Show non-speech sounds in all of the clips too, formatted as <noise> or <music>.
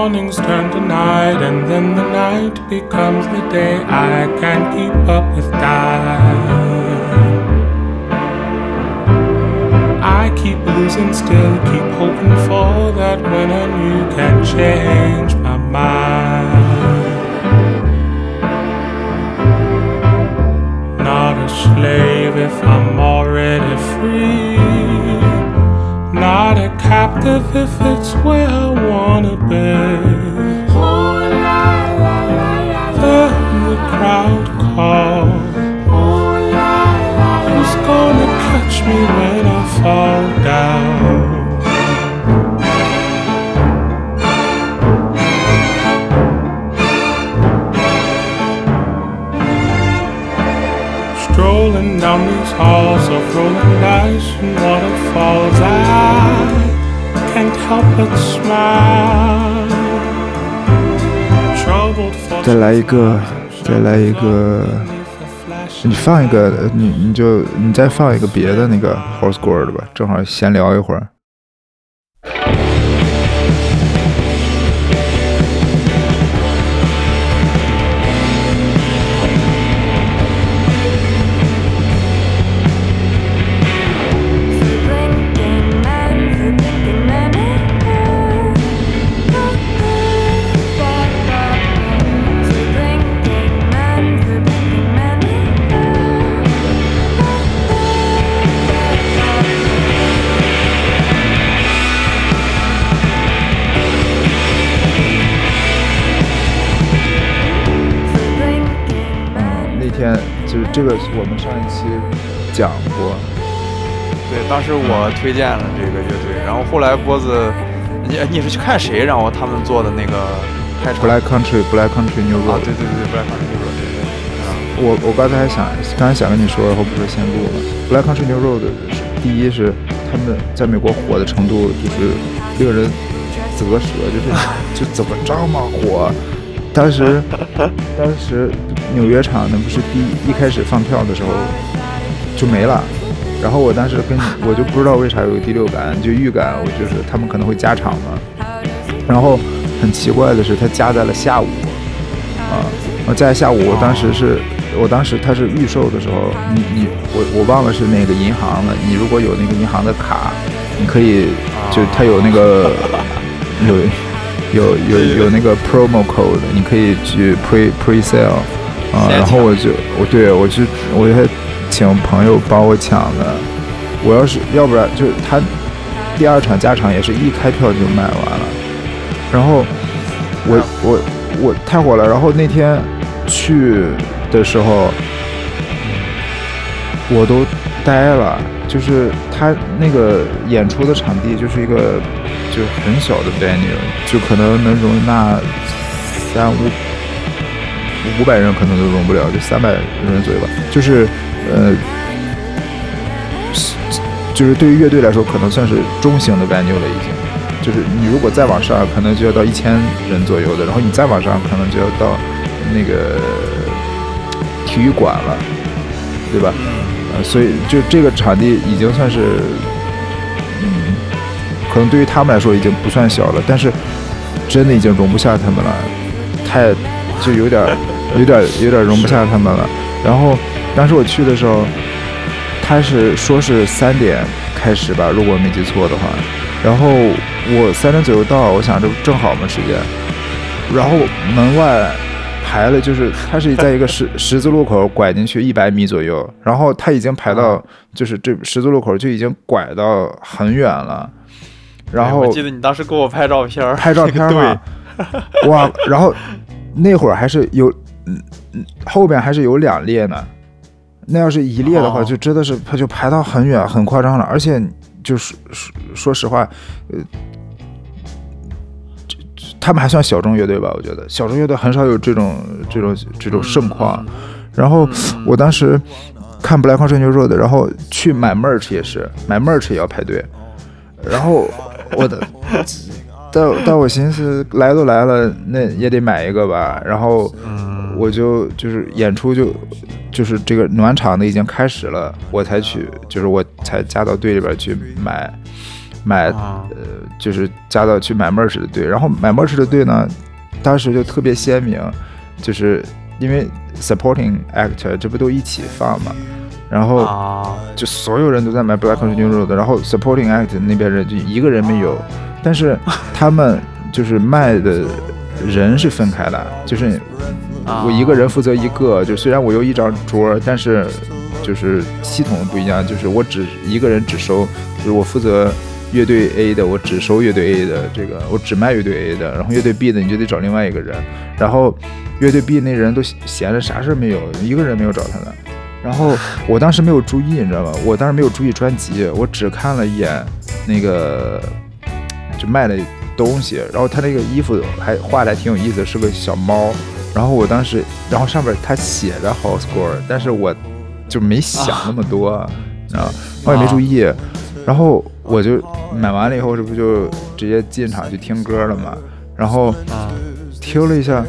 mornings turn to night, and then the night becomes the day. I can't keep up with time. I keep losing still, keep hoping for that when and you can change my mind. Not a slave if I'm already free. Not a captive if it's where I wanna be. Then the crowd calls. Who's gonna catch me when I fall down? Strolling down these halls of rolling dice hold on，再来一个，再来一个，你放一个，你你就你再放一个别的那个 horse guard 吧，正好闲聊一会儿。这个，我们上一期讲过，对，当时我推荐了这个乐队，然后后来波子，你你是去看谁？然后他们做的那个开场 Black Country Black Country New 啊，Road。对对对，Black Country New Road，对对对，啊，我我刚才还想，刚才想跟你说，然后不是先录了。Black Country New Road 是第一是他们在美国火的程度就是令人啧舌，就是 <laughs> 就怎么这么火？当时当时纽约场那不是第一开始放票的时候就没了，然后我当时跟我就不知道为啥有第六感，就预感我就是他们可能会加场嘛。然后很奇怪的是，他加在了下午啊，我在下午，我当时是。我当时他是预售的时候，你你我我忘了是哪个银行了。你如果有那个银行的卡，你可以就它有那个有有有有那个 promo code，你可以去 pre pre sale 啊。先然后我就我对我就我还请朋友帮我抢的。我要是要不然就是他第二场加场也是一开票就卖完了，然后我我我太火了，然后那天去的时候我都呆了，就是他那个演出的场地就是一个很小的 venue，就可能能容纳三五五百人可能都容不了，就三百人左右吧，就是呃。就是对于乐队来说，可能算是中型的 venue 了，已经。就是你如果再往上，可能就要到一千人左右的，然后你再往上，可能就要到那个体育馆了，对吧？呃，所以就这个场地已经算是，可能对于他们来说已经不算小了，但是真的已经容不下他们了，太就有点儿有点儿有点儿容不下他们了。然后当时我去的时候，他是说是三点开始吧，如果我没记错的话。然后我三点左右到，我想这不正好嘛时间。然后门外排了，就是他是在一个十 <laughs> 十字路口拐进去一百米左右，然后他已经排到就是这十字路口就已经拐到很远了。然后我记得你当时给我拍照片，拍照片嘛，<laughs> 哇，然后那会儿还是有，嗯嗯，后边还是有两列呢。那要是一列的话，哦就真的是他就排到很远，很夸张了。而且就是说说实话，呃，他们还算小众乐队吧？我觉得小众乐队很少有这种这种这种盛况。然后我当时看 Black Country New Road，然后去买 merch 也是，买 merch 也要排队。然后 <laughs> 我的，<laughs> 但但我寻思来都来了，那也得买一个吧。然后我就就是演出就就是这个暖场的已经开始了，我才去，就是我才加到队里边去买。买啊呃，就是加到去买 merch 的队，然后买 merch 的队呢，当时就特别鲜明，就是因为 supporting actor 这不都一起放嘛，然后啊，就所有人都在买 Black Country New Road，然后 supporting act 那边人就一个人没有，但是 <laughs> 他们就是卖的人是分开的，就是啊。我一个人负责一个，就虽然我有一张桌，但是就是系统不一样，就是我只一个人只收，就是我负责乐队 A 的，我只收乐队 A 的这个，我只卖乐队 A 的，然后乐队 B 的你就得找另外一个人，然后乐队 B 那人都闲着啥事没有，一个人没有找他的。然后我当时没有注意，你知道吧？我当时没有注意专辑，我只看了一眼那个就卖的东西，然后他那个衣服还画的还挺有意思，是个小猫。然后我当时，然后上面他写着 house score，但是我就没想那么多，你知道吗？我也没注意。然后我就买完了以后，这不就直接进场去听歌了嘛？然后啊听了一下，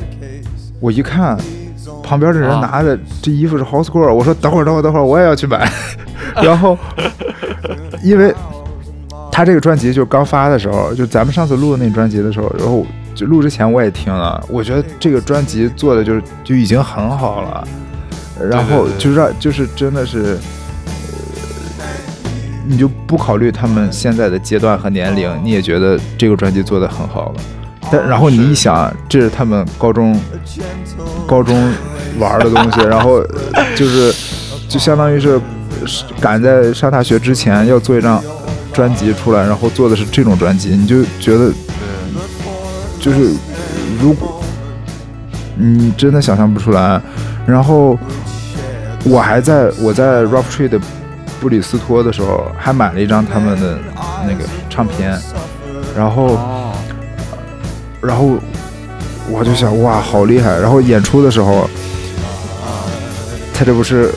我一看，旁边的人啊拿的这衣服是 score，我说等会儿等会儿等会儿，我也要去买。<laughs> 然后因为他这个专辑就刚发的时候，就咱们上次录的那专辑的时候，然后就录之前我也听了，我觉得这个专辑做的就是就已经很好了，然后就让就是真的是。呃你就不考虑他们现在的阶段和年龄，你也觉得这个专辑做的很好了。但然后你一想，这是他们高中高中玩的东西，<laughs> 然后呃就是就相当于是是赶在上大学之前要做一张专辑出来，然后做的是这种专辑，你就觉得就是如果你真的想象不出来。然后我还在我在 Rough Trade 的布里斯托的时候，还买了一张他们的那个唱片，然后。哦，然后我就想，哇，好厉害！然后演出的时候，他这不是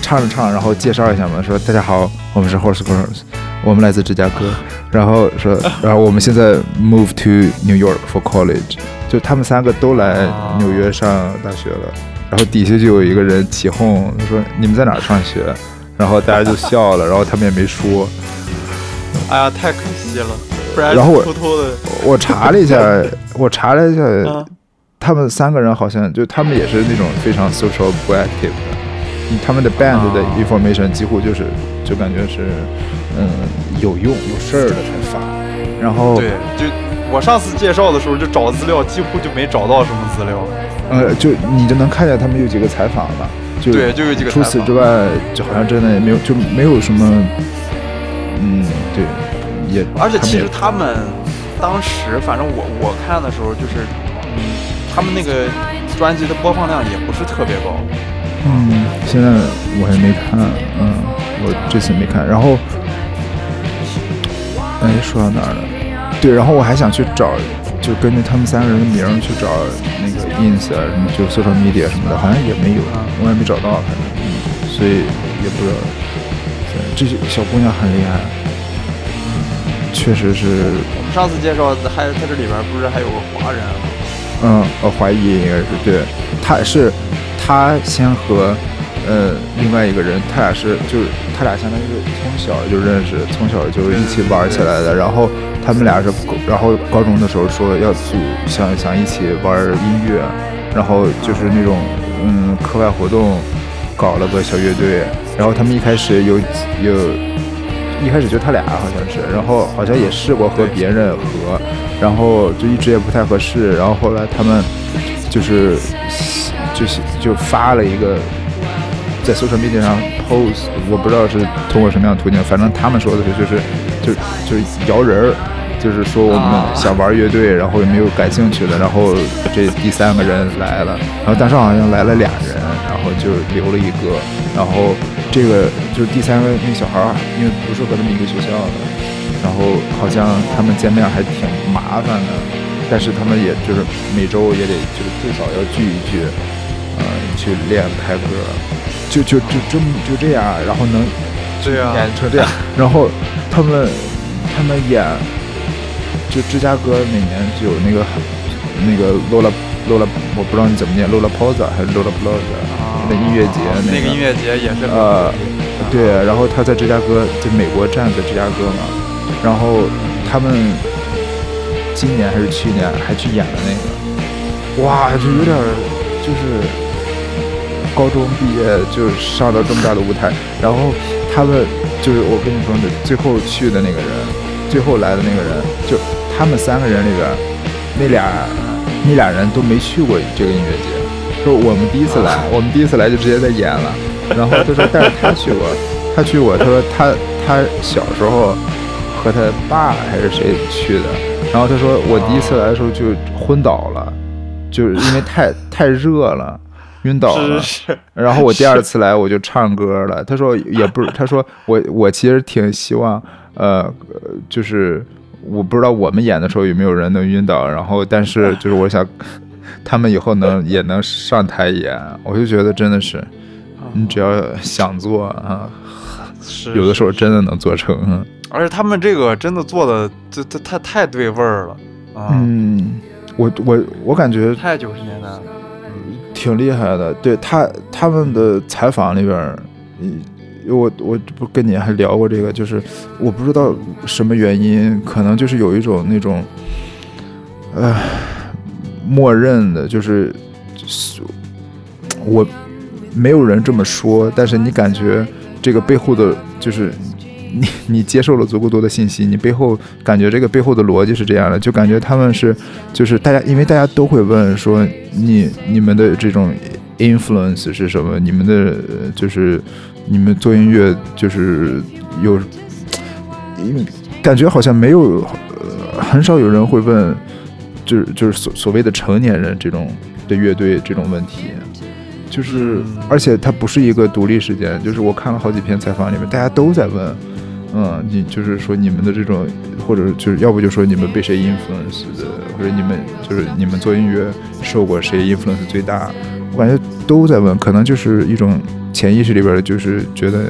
唱着唱，然后介绍一下嘛，说大家好，我们是 Horse Girls，我们来自芝加哥，然后说，然后我们现在 move to New York for college，就他们三个都来纽约上大学了，然后底下就有一个人起哄，他说你们在哪儿上学？然后大家就笑了，<laughs> 然后他们也没说。哎呀，太可惜了，不然我偷偷的我查了一下，<laughs> 我查了一下，啊。他们三个人好像就他们也是那种非常 social 不 active 的，嗯他们的 band 的啊 information 几乎就是就感觉是嗯有用有事儿的才发，然后对，就我上次介绍的时候就找资料，几乎就没找到什么资料。呃就你就能看见他们有几个采访吧，就对，就有几个除采访此之外就好像真的也没有就没有什么嗯对也而且其实他们当时，反正我我看的时候，就是嗯，他们那个专辑的播放量也不是特别高。嗯，现在我还没看，嗯，我这次没看。然后，哎，说到哪儿了？对，然后我还想去找，就根据他们三个人的名儿去找那个 ins 啊，什么就 social media 什么的，好像也没有，我也没找到，反正，嗯，所以也不知道。对这些小姑娘很厉害，确实是，我们上次介绍的还他这里边不是还有个华人吗？嗯，我怀疑应该是对，他是他先和呃另外一个人，他俩是就是他俩相当于是从小就认识，从小就一起玩起来的。然后他们俩是，然后高中的时候说要组想想一起玩音乐，然后就是那种嗯课外活动搞了个小乐队。然后他们一开始有有一开始就他俩好像是，然后好像也试过和别人合，然后就一直也不太合适，然后后来他们就是就是就发了一个在 social media 上 post，我不知道是通过什么样的途径，反正他们说的是就是就就是摇人儿。就是说我们啊想玩乐队，然后也没有感兴趣的，然后这第三个人来了，然后当时好像来了俩人，然后就留了一个，然后这个就是第三个那小孩儿，因为不是和他们一个学校的，然后好像他们见面还挺麻烦的，但是他们也就是每周也得就是最少要聚一聚，呃，去练拍歌，就就就这么就这样，然后能对啊。演成这样，然后他们他们演就芝加哥每年就有那个那个 Lola Lola，我不知道你怎么念 Lola Posa 还是 Lola Plaza 那音乐节那个。个音乐节也是。很呃，对，然后他在芝加哥，在美国站在芝加哥嘛，然后他们今年还是去年还去演了那个，哇，就有点就是高中毕业就上到这么大的舞台，然后他们就是我跟你说的最后去的那个人，最后来的那个人，就他们三个人里边，那俩那俩人都没去过这个音乐节，说我们第一次来，我们第一次来就直接在演了，然后他说但是他去过，他去过，他说他他小时候和他爸还是谁去的，然后他说我第一次来的时候就昏倒了，就是因为太 <laughs> 太热了。晕倒了，是是，然后我第二次来我就唱歌了。他说也不是，<laughs> 他说我我其实挺希望，呃，呃就是我不知道我们演的时候有没有人能晕倒，然后但是 <laughs> 就是我想他们以后能也能上台演，我就觉得真的是，你只要想做啊，是有的时候真的能做成。嗯而且他们这个真的做的，这这太太对味儿了啊，嗯，我我我感觉太九十年代了。挺厉害的。对他他们的采访里边我我不跟你还聊过这个，就是我不知道什么原因，可能就是有一种那种，呃，默认的，就是就是我没有人这么说，但是你感觉这个背后的，就是你你接受了足够多的信息，你背后感觉这个背后的逻辑是这样的，就感觉他们是就是大家，因为大家都会问说你你们的这种 influence 是什么？你们的呃就是你们做音乐就是有，因为感觉好像没有呃很少有人会问，就是就是所所谓的成年人这种的乐队这种问题。就是，而且它不是一个独立事件，就是我看了好几篇采访里面，大家都在问，嗯，你就是说你们的这种，或者就是要不就说你们被谁 influence 的，或者你们就是你们做音乐受过谁 influence 最大，我感觉都在问，可能就是一种潜意识里边，就是觉得，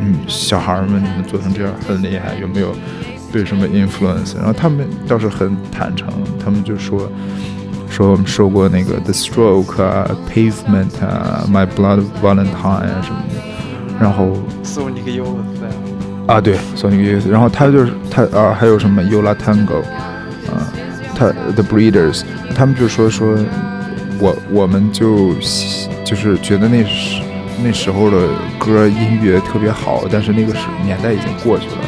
嗯，小孩儿们你们做成这样很厉害，有没有被什么 influence？然后他们倒是很坦诚，他们就说。说我们受过那个 The Stroke 啊、Pavement 啊、My Blood Valentine 啊什么的，然后送你个柚子，啊对，Sonic Youth，然后他就是他啊还有什么 Yola Tango 啊，他 The Breeders，他们就说说我我们就就是觉得那时那时候的歌音乐特别好，但是那个时年代已经过去了。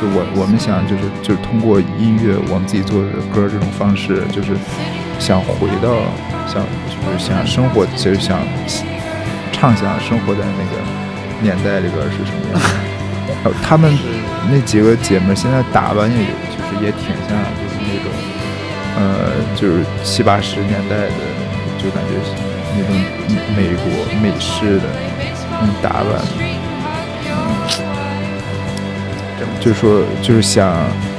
就我我们想就是就是通过音乐我们自己做的歌这种方式，就是想回到想就是想生活，其实想畅想生活在那个年代里边是什么样的。然后他们那几个姐妹现在打扮也，就是也挺像就是那种呃就是七八十年代的，就感觉是那种美国美式的那打扮。嗯就说就是想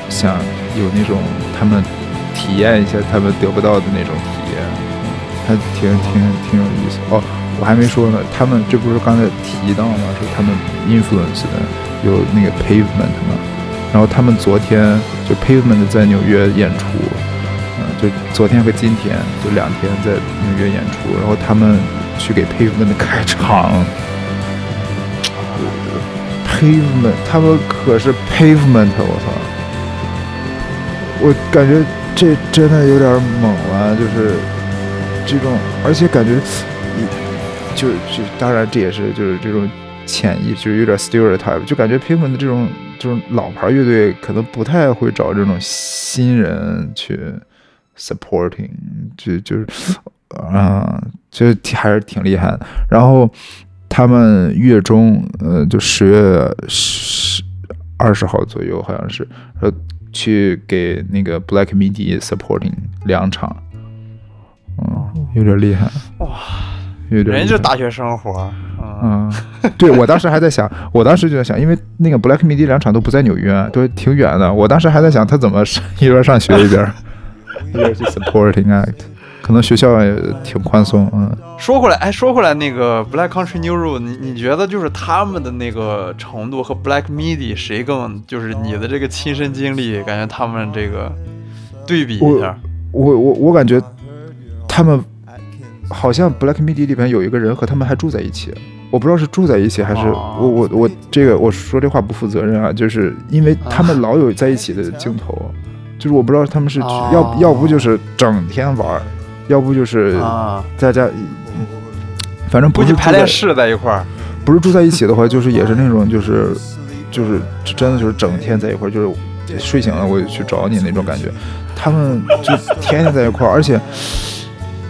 想有那种他们体验一下他们得不到的那种体验，还挺挺挺有意思哦。我还没说呢，他们这不是刚才提到吗？说他们 influence 的有那个 Pavement 嘛，然后他们昨天就 Pavement 在纽约演出，嗯、就昨天和今天就两天在纽约演出，然后他们去给 Pavement 开场。Pavement，他们可是 Pavement，我操！我感觉这真的有点猛了，就是这种，而且感觉，就就当然这也是就是这种潜意，就是有点 stereotype，就感觉 Pavement 这种这种老牌乐队可能不太会找这种新人去 supporting，就就是啊、就挺还是挺厉害的。然后他们月中，呃，就十月十二十号左右，好像是，呃，去给那个 Black Midi supporting 两场，嗯，有点厉害，哇，有点。人家就大学生活，嗯，嗯，对我当时还在想，我当时就在想，因为那个 Black Midi 两场都不在纽约，都挺远的。我当时还在想，他怎么上一边上学一边一边去 supporting act，可能学校也挺宽松，嗯。说回来，哎，说回来，那个 Black Country New Road，你你觉得就是他们的那个程度和 Black Midi 谁更，就是你的这个亲身经历，感觉他们这个对比一下，我我我感觉他们好像 Black Midi 里边有一个人和他们还住在一起，我不知道是住在一起还是哦。我我我这个我说这话不负责任啊，就是因为他们老有在一起的镜头，就是我不知道他们是哦。要要不就是整天玩儿，要不就是啊，大家，反正不是住在排练室在一块儿。不是住在一起的话，就是也是那种就是就是真的就是整天在一块儿，就是睡醒了我就去找你那种感觉。他们就天天在一块儿，而且，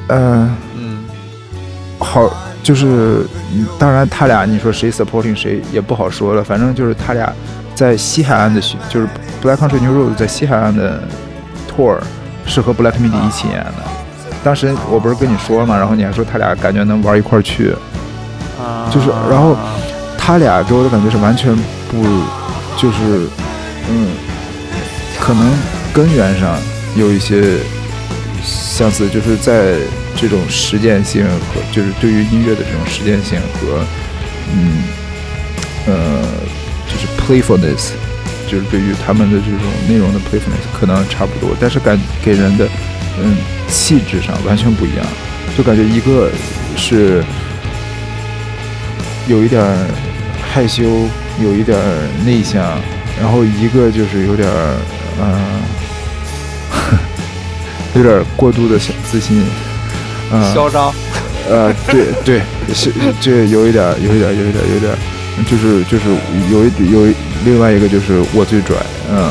呃，嗯，好就是嗯当然他俩你说谁 supporting 谁也不好说了，反正就是他俩在西海岸的巡就是 Black Country New Road 在西海岸的 tour 是和 Black Midi 一起演的。当时我不是跟你说了嘛，然后你还说他俩感觉能玩一块儿去。啊就是然后他俩给我的感觉是完全不，就是，嗯，可能根源上有一些相似，就是在这种实践性和就是对于音乐的这种实践性和，嗯，呃，就是 playfulness，就是对于他们的这种内容的 playfulness 可能差不多，但是感给人的嗯气质上完全不一样，就感觉一个是。有一点害羞，有一点内向，然后一个就是有点儿，嗯、<laughs> 有点过度的小自信，嗯、嚣张，呃，对对，是这有一点儿，有一点儿，有一点儿，有一点儿，就是就是有一有另外一个就是我最拽，嗯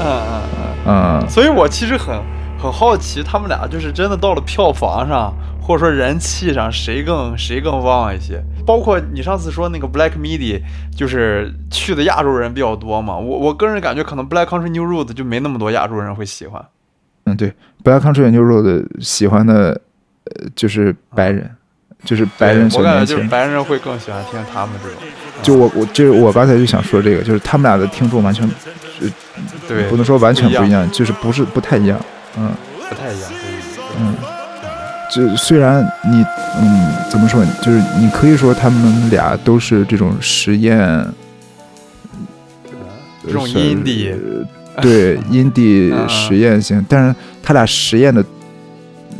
嗯嗯嗯。嗯，所以我其实很很好奇，他们俩就是真的到了票房上，或者说人气上，谁更谁更旺一些？包括你上次说那个 Black Midi，就是去的亚洲人比较多嘛。我我个人感觉，可能 Black Country New Road 就没那么多亚洲人会喜欢。嗯，对，Black Country New Road 喜欢的，呃，就是白人，就是白人我感觉就是年轻。白人会更喜欢听他们这种。就我我就是我刚才就想说这个，就是他们俩的听众完全，呃，对，不能说完全不一样一样，就是不是不太一样，嗯不太一样。嗯。就虽然你嗯怎么说，就是你可以说他们俩都是这种实验，这种是 <laughs> indie 呃对 indie 实验性，但是他俩实验的，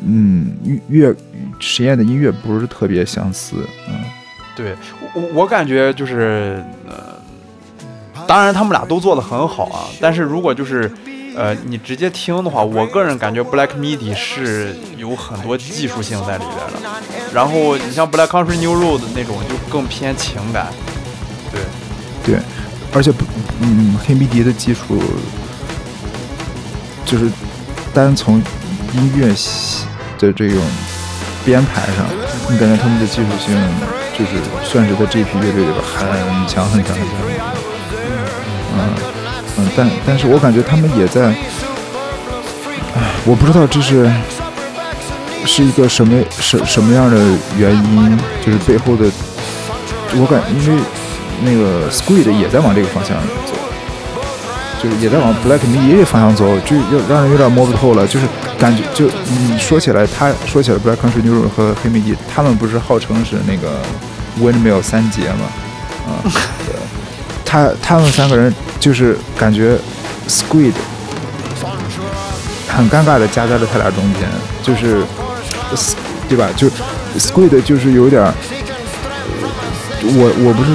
嗯乐实验的音乐不是特别相似，嗯。对我我感觉就是呃，当然他们俩都做的很好啊，但是如果就是呃你直接听的话，我个人感觉 Black Midi 是有很多技术性在里边的，然后你像 Black Country New Road 那种就更偏情感，对，对，而且不嗯黑迷笛的技术，就是单从音乐的这种编排上，你感觉他们的技术性就是算是在这批乐队里边很强很强很强。嗯嗯，但但是我感觉他们也在，唉，我不知道这是是一个什么什什么样的原因，就是背后的，我感因为那个 Squid 也在往这个方向走，就是也在往 Black Midi 方向走，就有让人有点摸不透了。就是感觉就你说起来，他说起来 blackcountrynew 和黑米迪，他们不是号称是那个 Windmill 三杰吗？啊、对他他们三个人就是感觉 Squid 很尴尬的夹在了他俩中间，就是对吧？就 Squid 就是有点。我我不是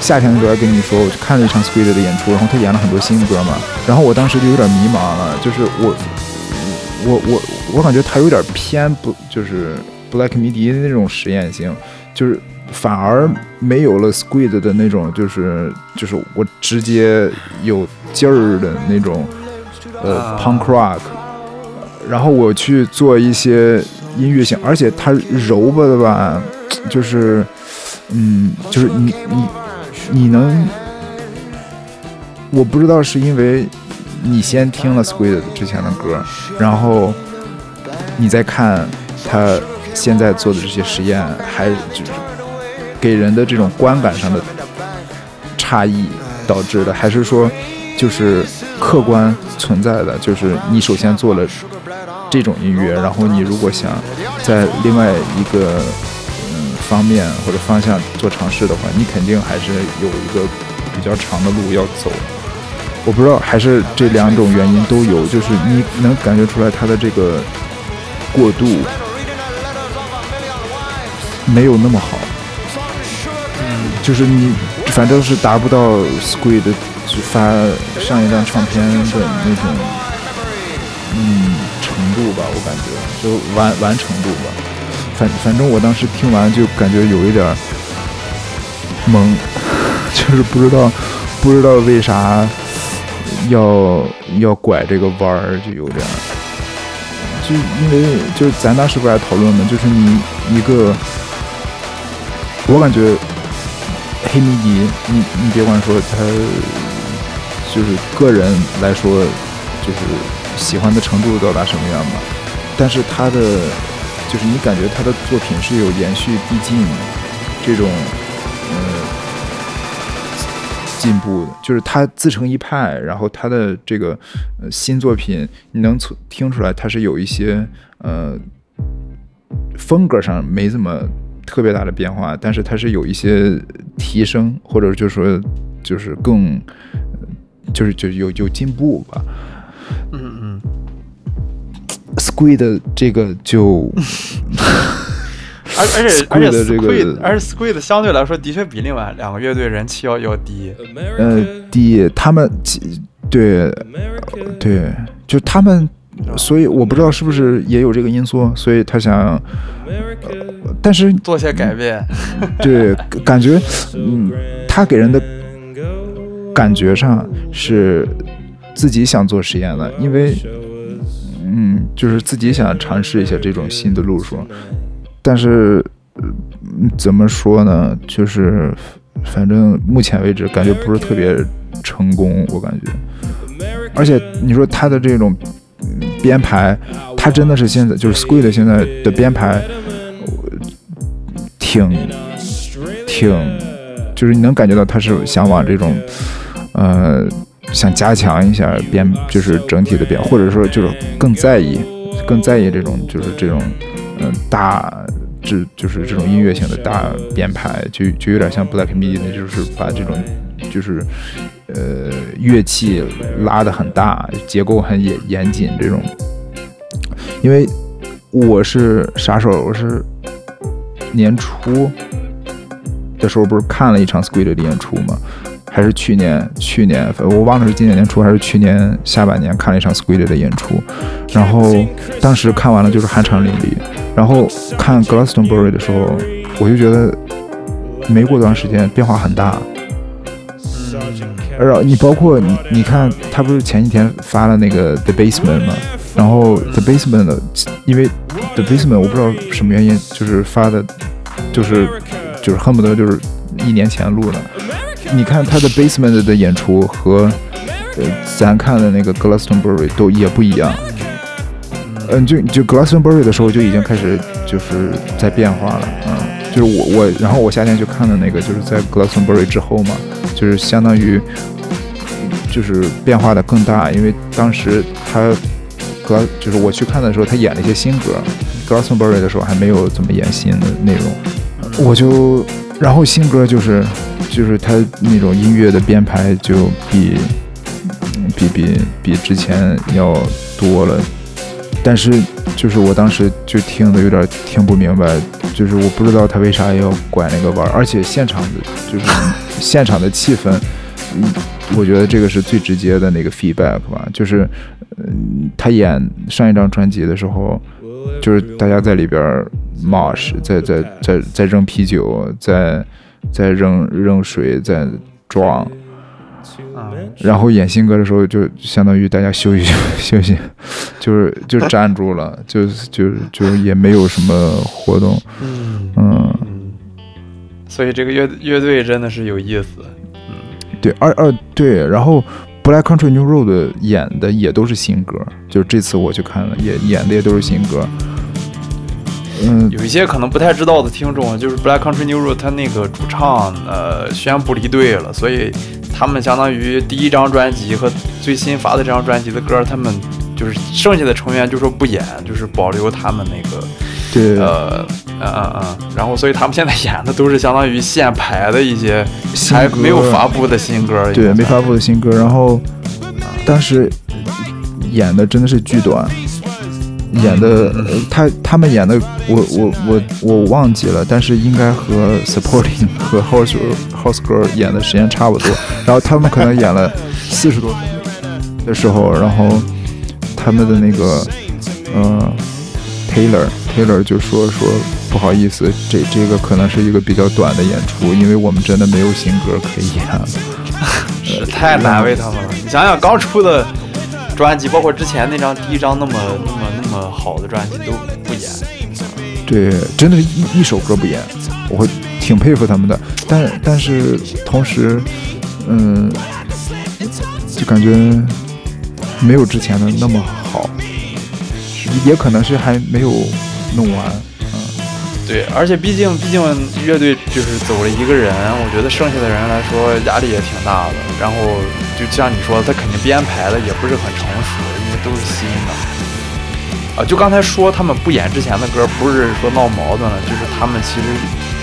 夏天的时候跟你说，我去看了一场 Squid 的演出，然后他演了很多新歌嘛，然后我当时就有点迷茫了，就是我我我我感觉它有点偏不就是 Black Midi 的那种实验性，就是反而没有了 Squid 的那种就是就是我直接有劲儿的那种呃啊 punk rock，然后我去做一些音乐性，而且它柔吧的吧，就是。嗯，就是你你你能，我不知道是因为你先听了 Squid 之前的歌，然后你再看他现在做的这些实验，还就是给人的这种观感上的差异导致的，还是说就是客观存在的？就是你首先做了这种音乐，然后你如果想在另外一个嗯方面或者方向做尝试的话，你肯定还是有一个比较长的路要走。我不知道，还是这两种原因都有，就是你能感觉出来他的这个过渡没有那么好。嗯就是你反正是达不到 Squid 就发上一张唱片的那种嗯程度吧，我感觉就完完成度吧。反反正我当时听完就感觉有一点懵，<laughs> 就是不知道不知道为啥要要拐这个弯儿，就有点。就因为就是咱当时不是还讨论嘛，就是你一个，我感觉黑迷迪，你你别管说他就是个人来说，就是喜欢的程度到达什么样吧，但是他的就是你感觉他的作品是有延续递进这种进步的，就是他自成一派，然后他的这个呃新作品，你能从听出来他是有一些呃风格上没怎么特别大的变化，但是他是有一些提升，或者就是说就是更呃就是就有有进步吧。嗯嗯，Squid 这个就而而且而且这个 Squid 而且 Squid 相对来说的确比另外两个乐队人气要要低。呃低他们其对对就他们，所以我不知道是不是也有这个因素，所以他想，呃但是 <laughs> 做些改变，对感觉 <laughs> 嗯他给人的感觉上是自己想做实验的，因为嗯就是自己想尝试一下这种新的路数，但是嗯怎么说呢，就是反正目前为止感觉不是特别成功，我感觉。而且你说他的这种编排，他真的是现在就是 Squid 现在的编排，挺挺，就是你能感觉到他是想往这种呃想加强一下编，就是整体的编，或者说就是更在意更在意这种就是这种嗯、呃大。这就是这种音乐性的大编排，就就有点像 Black Midi，就是把这种就是呃乐器拉得很大，结构很严严谨这种。因为我是啥时候？我是年初的时候，不是看了一场 Squid 的演出吗？还是去年？去年我忘了是今年年初还是去年下半年看了一场 Squid 的演出，然后当时看完了就是酣畅淋漓。然后看 Glastonbury 的时候，我就觉得没过多长时间变化很大。然后你包括你你看，他不是前几天发了那个 The Basement 吗？然后 The Basement 的，因为 The Basement 我不知道什么原因，就是发的，就是就是恨不得就是一年前录的。你看他的 Basement 的演出和呃咱看的那个 Glastonbury 都也不一样。嗯，就就 Glastonbury 的时候就已经开始就是在变化了，嗯，就是我我，然后我夏天就看的那个，就是在 Glastonbury 之后嘛，就是相当于就是变化的更大，因为当时他 gl 就是我去看的时候，他演了一些新歌，Glastonbury 的时候还没有怎么演新的内容，我就然后新歌就是就是他那种音乐的编排就比比比比之前要多了。但是就是我当时就听的有点听不明白，就是我不知道他为啥要拐那个弯儿，而且现场的就是现场的气氛，嗯，我觉得这个是最直接的那个 feedback 吧，就是嗯，他演上一张专辑的时候，就是大家在里边儿 mosh，在在在在扔啤酒，在在扔扔水，在撞。啊，然后演新歌的时候，就相当于大家休息 <laughs> 休息，就是就站住了，<laughs> 就就就也没有什么活动，嗯。嗯，嗯，所以这个乐乐队真的是有意思，嗯。对，二二对，然后 Black Country New Road 演的也都是新歌，就是这次我去看了，也演的也都是新歌，嗯，有一些可能不太知道的听众，就是 Black Country New Road 他那个主唱呃宣布离队了，所以他们相当于第一张专辑和最新发的这张专辑的歌，他们就是剩下的成员就说不演，就是保留他们那个对，呃嗯嗯嗯，然后所以他们现在演的都是相当于现排的一些还没有发布的新歌，对，没发布的新歌，然后当时演的真的是巨短，演的呃他他们演的我我我我忘记了，但是应该和 supporting <laughs> 和 horse House Girl 演的时间差不多，<laughs> 然后他们可能演了四十多分钟的时候，然后他们的那个呃 Taylor Taylor 就说说不好意思，这这个可能是一个比较短的演出，因为我们真的没有新歌可以演了。是 <laughs> 太难为他们了。你想想，刚出的专辑，包括之前那张第一张那么那么那么好的专辑都不演，对，真的是一一首歌不演，我会挺佩服他们的。但但是同时，嗯，就感觉没有之前的那么好，也可能是还没有弄完。对，而且毕竟毕竟乐队就是走了一个人，我觉得剩下的人来说压力也挺大的。然后就像你说的，他肯定编排的也不是很成熟，因为都是新的。啊，就刚才说他们不演之前的歌，不是说闹矛盾了，就是他们其实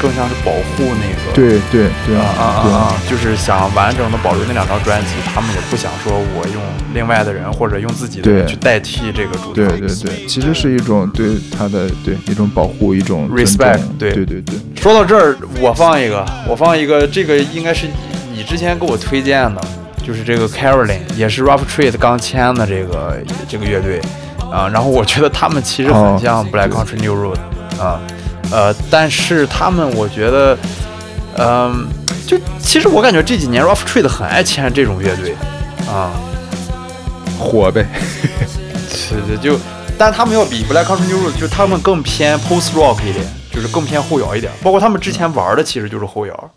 更像是保护那个。对对对啊啊啊啊！就是想完整的保留那两张专辑，他们也不想说我用另外的人或者用自己的人去代替这个主题对唱。对对，其实是一种对他的对一种保护，一种 Respect，重对对对对，说到这儿，我放一个，我放一个，这个应该是你之前给我推荐的，就是这个 Caroline，也是 Rough Trade 刚签的这个这个乐队啊。然后我觉得他们其实很哦像 Black Country New Road 啊，呃，但是他们我觉得，嗯、就其实我感觉这几年 Rough Trade 很爱签这种乐队啊，火呗。<laughs> 是的，就，但他们要比 Black Country New Road，就他们更偏 Post Rock 一点，就是更偏后摇一点，包括他们之前玩的其实就是后摇。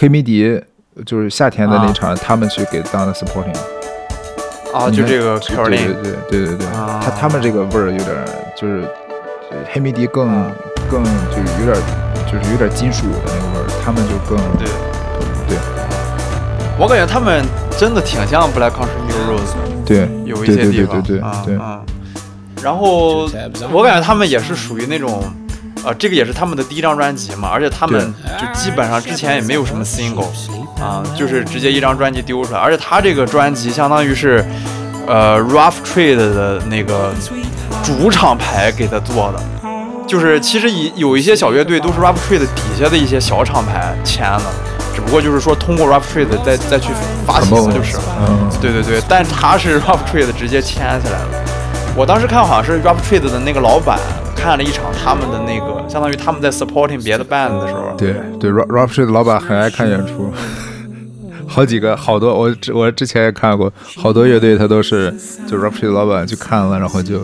黑迷笛就是夏天的那场，他们去给当的 supporting。啊，就这个对对对对对对，啊。他他们这个味儿有点儿就是呃黑迷笛更嗯。更就是有点儿就是有点儿金属的那个味儿，他们就更对，对。我感觉他们真的挺像 Black Country New Roads 的。对。有一对对些地方，对对对啊对。啊。然后我感觉他们也是属于那种，呃，这个也是他们的第一张专辑嘛，而且他们就基本上之前也没有什么 single 啊，就是直接一张专辑丢出来，而且他这个专辑相当于是，呃，Rough Trade 的那个主厂牌给他做的。就是其实以有一些小乐队都是 Rough Trade 底下的一些小厂牌签的，只不过就是说通过 Rough Trade 再再去发行就是了。嗯对对对，但他是 Rough Trade 直接签起来了。我当时看好像是 Rough Trade 的那个老板看了一场他们的那个，相当于他们在 supporting 别的 band 的时候，对对 Rough Trade 的老板很爱看演出，<laughs> 好几个好多我之我之前也看过，好多乐队他都是就 Trade 的老板去看了，然后就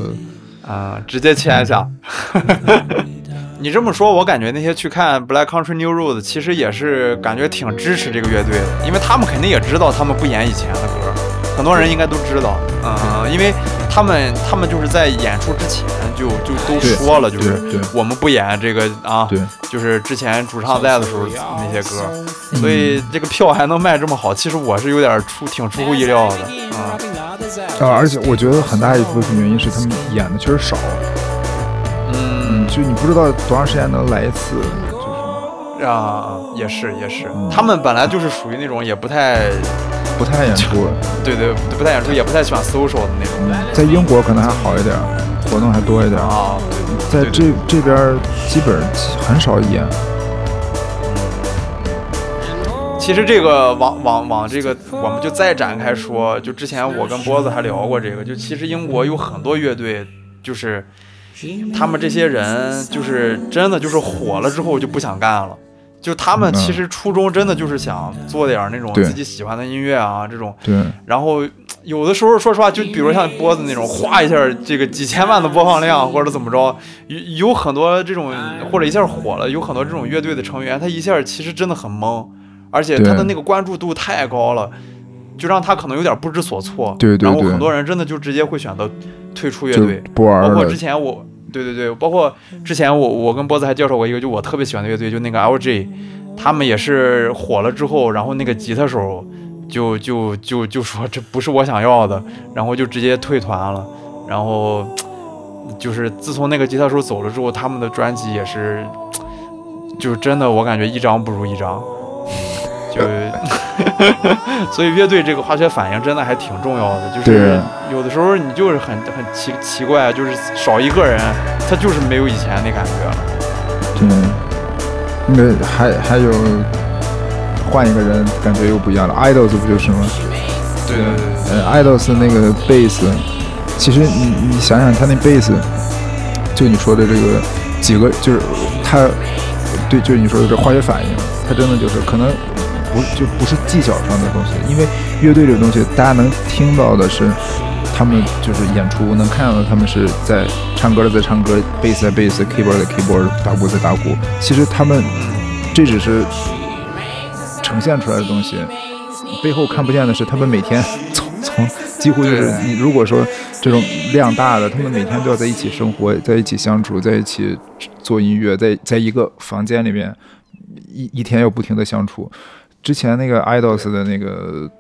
啊、直接签一下。<laughs> 你这么说，我感觉那些去看 Black Country New Road 其实也是感觉挺支持这个乐队的，因为他们肯定也知道他们不演以前的歌，很多人应该都知道，嗯，因为他们他们就是在演出之前就就都说了，就是我们不演这个啊，对。就是之前主唱在的时候那些歌，所以这个票还能卖这么好，其实我是有点出挺出乎意料的，啊、啊，而且我觉得很大一部分原因是他们演的确实少，嗯。就你不知道多长时间能来一次，就是。啊，也是也是，嗯。他们本来就是属于那种也不太，不太演出。对对，不太演出，也不太喜欢 social 的那种在英国可能还好一点，活动还多一点，啊。在这这边基本很少演。其实这个往往往这个，我们就再展开说，就之前我跟波子还聊过这个，就其实英国有很多乐队，就是他们这些人就是真的就是火了之后就不想干了。就他们嗯其实初衷真的就是想做点儿那种自己喜欢的音乐啊，这种。对，然后有的时候说实话，就比如像波子那种，哗一下这个几千万的播放量，或者怎么着，有有很多这种或者一下火了，有很多这种乐队的成员，他一下其实真的很懵，而且他的那个关注度太高了，就让他可能有点不知所措。对对对。然后很多人真的就直接会选择退出乐队，不玩了。包括之。前我，对对对，包括之前我我跟波子还介绍过一个，就我特别喜欢的乐队，就那个 LG，他们也是火了之后，然后那个吉他手就就就就说这不是我想要的，然后就直接退团了，然后就是自从那个吉他手走了之后，他们的专辑也是，就是真的我感觉一张不如一张。<laughs> 就，<laughs> 所以乐队这个化学反应真的还挺重要的，就是有的时候你就是很很奇奇怪，就是少一个人，他就是没有以前那感觉了。对，那个还还有换一个人，感觉又不一样了。Idols 不就是吗？对对对呃，Idols 那个贝斯，其实你你想想，他那贝斯，就你说的这个几个，就是他，对，就是你说的这化学反应，他真的就是可能不就不是技巧上的东西，因为乐队这个东西，大家能听到的是。他们就是演出能看到的，他们是在唱歌的在唱歌，贝斯在贝斯，keyboard 在 keyboard，打鼓在打鼓。其实他们这只是呈现出来的东西，背后看不见的是他们每天从从几乎就是你如果说这种量大的，他们每天都要在一起生活，在一起相处，在一起做音乐，在在一个房间里面一一天要不停的相处。之前那个 idols 的那个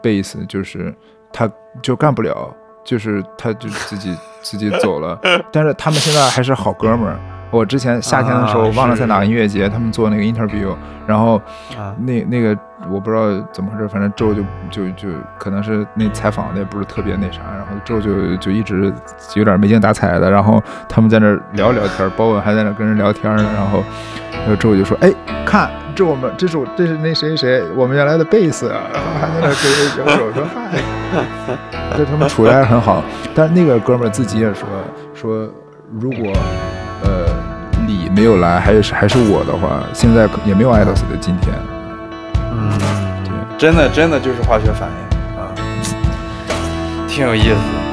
贝斯就是他就干不了，就是他就自己自己走了，<laughs> 但是他们现在还是好哥们儿。我之前夏天的时候忘了在哪个音乐节，他们做那个 interview，然后啊，那那个我不知道怎么回事，反正周就就就可能是那采访的也不是特别那啥，然后周就就一直有点没精打采的，然后他们在那聊聊天，包文还在那跟人聊天呢，然后然后周就说：“哎，看这我们这是我这是那谁谁我们原来的贝斯啊，然后还在那儿跟人摇手说嗨。<laughs> ”就他们处的还是很好，但是那个哥们儿自己也说说，如果呃你没有来，还是还是我的话，现在也没有艾德斯的今天。嗯，对真的真的就是化学反应啊，挺有意思的。